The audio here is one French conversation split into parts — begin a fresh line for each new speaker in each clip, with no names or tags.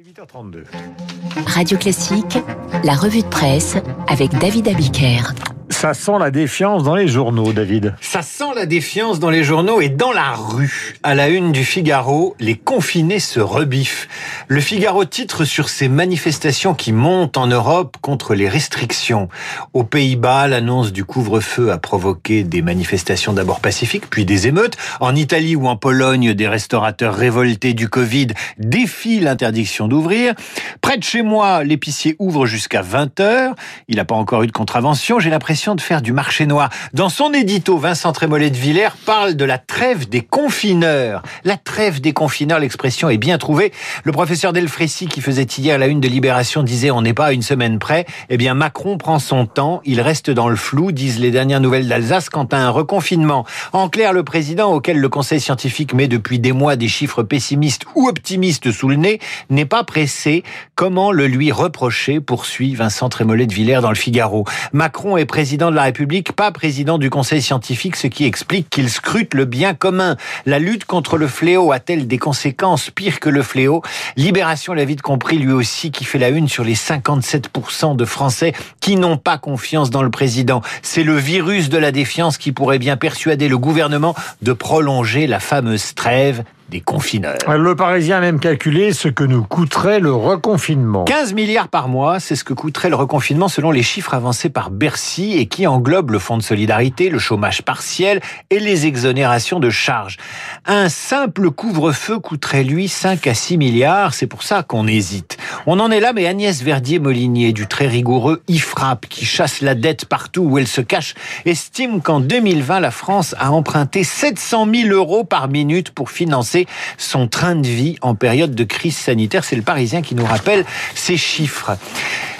8h32.
Radio Classique, la revue de presse avec David Abiker.
Ça sent la défiance dans les journaux, David.
Ça sent la défiance dans les journaux et dans la rue. À la une du Figaro, les confinés se rebiffent. Le Figaro titre sur ces manifestations qui montent en Europe contre les restrictions. Aux Pays-Bas, l'annonce du couvre-feu a provoqué des manifestations d'abord pacifiques, puis des émeutes. En Italie ou en Pologne, des restaurateurs révoltés du Covid défient l'interdiction d'ouvrir. Près de chez moi, l'épicier ouvre jusqu'à 20h. Il n'a pas encore eu de contravention. J'ai l'impression de faire du marché noir. Dans son édito, Vincent Trémollet de Villers parle de la trêve des confineurs. La trêve des confineurs, l'expression est bien trouvée. Le professeur Delfrécy, qui faisait hier la une de Libération, disait on n'est pas à une semaine près. Eh bien, Macron prend son temps. Il reste dans le flou, disent les dernières nouvelles d'Alsace, quant à un reconfinement. En clair, le président, auquel le conseil scientifique met depuis des mois des chiffres pessimistes ou optimistes sous le nez, n'est pas pressé. Comment le lui reprocher, poursuit Vincent Trémollet de Villers dans le Figaro. Macron est président de la République, pas président du Conseil scientifique, ce qui explique qu'il scrute le bien commun. La lutte contre le fléau a-t-elle des conséquences pires que le fléau? Libération l'a vite compris, lui aussi, qui fait la une sur les 57% de Français qui n'ont pas confiance dans le président. C'est le virus de la défiance qui pourrait bien persuader le gouvernement de prolonger la fameuse trêve des confineurs.
Le Parisien a même calculé ce que nous coûterait le reconfinement.
15 milliards par mois, c'est ce que coûterait le reconfinement selon les chiffres avancés par Bercy et qui englobent le fonds de solidarité, le chômage partiel et les exonérations de charges. Un simple couvre-feu coûterait lui 5 à 6 milliards, c'est pour ça qu'on hésite. On en est là, mais Agnès Verdier-Molinier, du très rigoureux IFRAP, qui chasse la dette partout où elle se cache, estime qu'en 2020, la France a emprunté 700 000 euros par minute pour financer son train de vie en période de crise sanitaire. C'est le Parisien qui nous rappelle ces chiffres.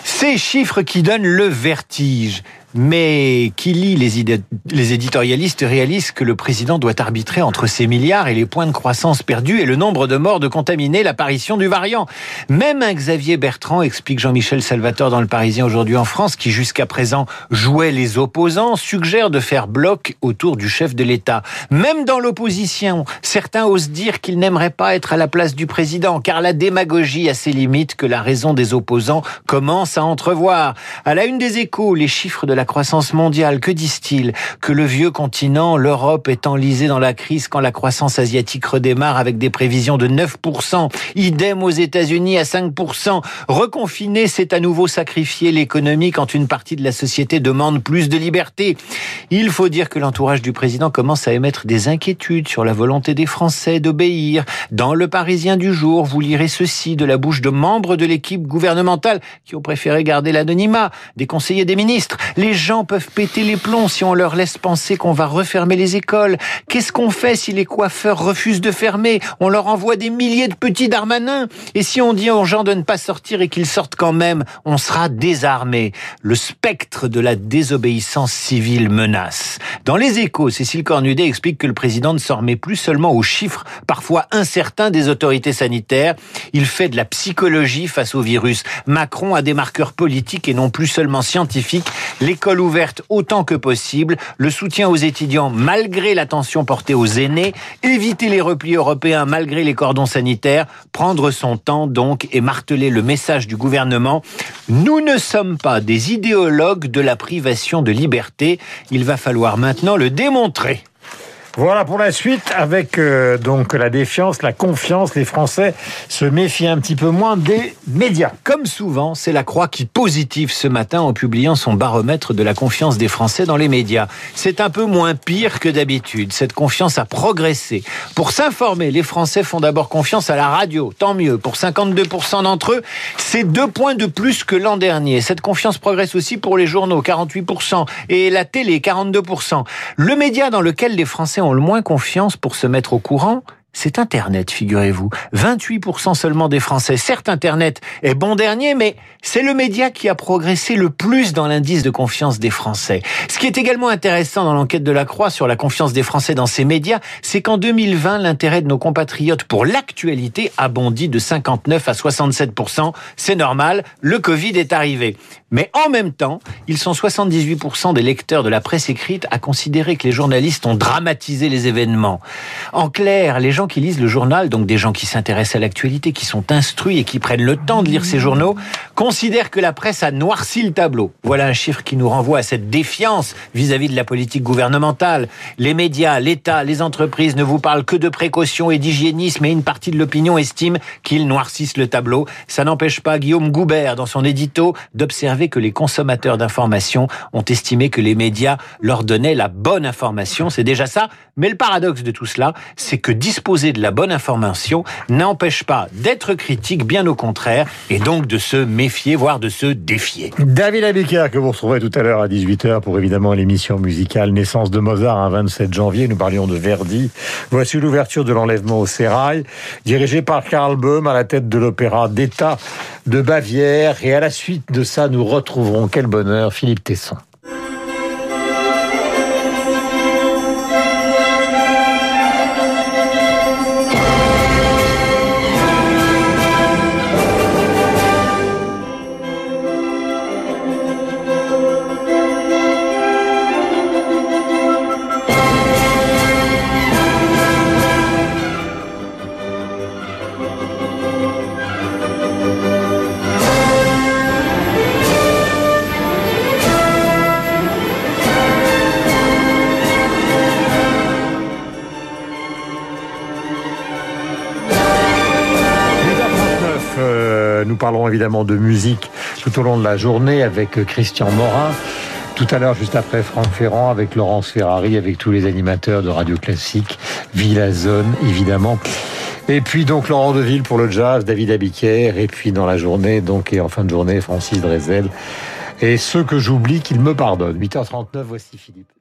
Ces chiffres qui donnent le vertige mais qui lit les, éditorialistes réalise que le président doit arbitrer entre ces milliards et les points de croissance perdus et le nombre de morts de contaminés, l'apparition du variant. Même un Xavier Bertrand, explique Jean-Michel Salvatore dans Le Parisien aujourd'hui en France, qui jusqu'à présent jouait les opposants, suggère de faire bloc autour du chef de l'État. Même dans l'opposition, certains osent dire qu'ils n'aimeraient pas être à la place du président, car la démagogie a ses limites que la raison des opposants commence à entrevoir. À la une des échos, les chiffres de la croissance mondiale. Que disent-ils Que le vieux continent, l'Europe, est enlisée dans la crise quand la croissance asiatique redémarre avec des prévisions de 9%. Idem aux États-Unis à 5%. Reconfiner, c'est à nouveau sacrifier l'économie quand une partie de la société demande plus de liberté. Il faut dire que l'entourage du président commence à émettre des inquiétudes sur la volonté des Français d'obéir. Dans le Parisien du jour, vous lirez ceci de la bouche de membres de l'équipe gouvernementale qui ont préféré garder l'anonymat, des conseillers des ministres. Les les gens peuvent péter les plombs si on leur laisse penser qu'on va refermer les écoles. Qu'est-ce qu'on fait si les coiffeurs refusent de fermer? On leur envoie des milliers de petits darmanins. Et si on dit aux gens de ne pas sortir et qu'ils sortent quand même, on sera désarmé. Le spectre de la désobéissance civile menace. Dans les échos, Cécile Cornudet explique que le président ne s'en remet plus seulement aux chiffres parfois incertains des autorités sanitaires. Il fait de la psychologie face au virus. Macron a des marqueurs politiques et non plus seulement scientifiques. L'école ouverte autant que possible, le soutien aux étudiants malgré l'attention portée aux aînés, éviter les replis européens malgré les cordons sanitaires, prendre son temps donc et marteler le message du gouvernement. Nous ne sommes pas des idéologues de la privation de liberté. Il va falloir maintenant le démontrer.
Voilà pour la suite avec euh, donc la défiance, la confiance. Les Français se méfient un petit peu moins des médias.
Comme souvent, c'est la Croix qui positive ce matin en publiant son baromètre de la confiance des Français dans les médias. C'est un peu moins pire que d'habitude. Cette confiance a progressé. Pour s'informer, les Français font d'abord confiance à la radio. Tant mieux. Pour 52% d'entre eux, c'est deux points de plus que l'an dernier. Cette confiance progresse aussi pour les journaux, 48%, et la télé, 42%. Le média dans lequel les Français ont le moins confiance pour se mettre au courant, c'est Internet, figurez-vous. 28% seulement des Français. Certes, Internet est bon dernier, mais c'est le média qui a progressé le plus dans l'indice de confiance des Français. Ce qui est également intéressant dans l'enquête de la Croix sur la confiance des Français dans ces médias, c'est qu'en 2020, l'intérêt de nos compatriotes pour l'actualité a bondi de 59 à 67%. C'est normal, le Covid est arrivé. Mais en même temps, ils sont 78% des lecteurs de la presse écrite à considérer que les journalistes ont dramatisé les événements. En clair, les gens qui lisent le journal, donc des gens qui s'intéressent à l'actualité, qui sont instruits et qui prennent le temps de lire ces journaux, considèrent que la presse a noirci le tableau. Voilà un chiffre qui nous renvoie à cette défiance vis-à-vis de la politique gouvernementale. Les médias, l'État, les entreprises ne vous parlent que de précautions et d'hygiénisme et une partie de l'opinion estime qu'ils noircissent le tableau. Ça n'empêche pas Guillaume Goubert, dans son édito, d'observer que les consommateurs d'informations ont estimé que les médias leur donnaient la bonne information. C'est déjà ça. Mais le paradoxe de tout cela, c'est que disposer de la bonne information n'empêche pas d'être critique, bien au contraire, et donc de se méfier, voire de se défier.
David Abiker, que vous retrouverez tout à l'heure à 18h pour évidemment l'émission musicale Naissance de Mozart, un 27 janvier. Nous parlions de Verdi. Voici l'ouverture de l'enlèvement au sérail, dirigé par Karl Böhm à la tête de l'opéra d'État de Bavière. Et à la suite de ça, nous retrouverons, quel bonheur, Philippe Tesson. Nous parlerons évidemment de musique tout au long de la journée avec Christian Morin. Tout à l'heure, juste après Franck Ferrand, avec Laurence Ferrari, avec tous les animateurs de Radio Classique, Villa Zone, évidemment. Et puis donc Laurent Deville pour le jazz, David Abiquière, et puis dans la journée, donc et en fin de journée, Francis Drezel. Et ceux que j'oublie, qu'ils me pardonnent. 8h39, voici Philippe.